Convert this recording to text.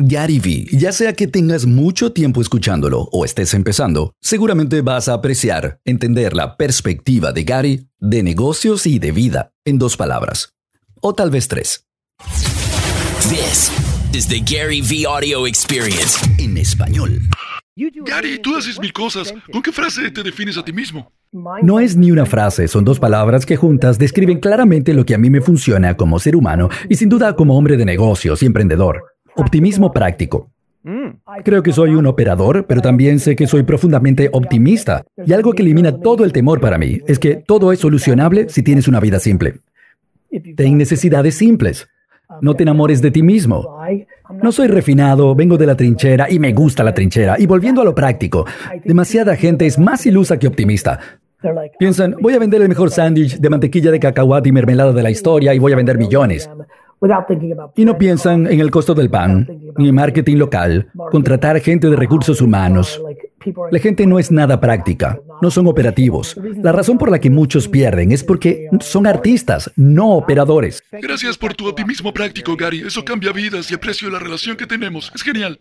Gary Vee, ya sea que tengas mucho tiempo escuchándolo o estés empezando, seguramente vas a apreciar, entender la perspectiva de Gary de negocios y de vida en dos palabras, o tal vez tres. This is the Gary V Audio Experience en español. Gary, tú haces mil cosas. ¿Con qué frase te defines a ti mismo? No es ni una frase, son dos palabras que juntas describen claramente lo que a mí me funciona como ser humano y sin duda como hombre de negocios y emprendedor. Optimismo práctico. Creo que soy un operador, pero también sé que soy profundamente optimista. Y algo que elimina todo el temor para mí es que todo es solucionable si tienes una vida simple. Ten necesidades simples. No te enamores de ti mismo. No soy refinado, vengo de la trinchera y me gusta la trinchera. Y volviendo a lo práctico, demasiada gente es más ilusa que optimista. Piensan, voy a vender el mejor sándwich de mantequilla de cacahuate y mermelada de la historia y voy a vender millones. Y no piensan en el costo del pan, ni en marketing local, contratar gente de recursos humanos. La gente no es nada práctica, no son operativos. La razón por la que muchos pierden es porque son artistas, no operadores. Gracias por tu optimismo práctico, Gary. Eso cambia vidas y aprecio la relación que tenemos. Es genial.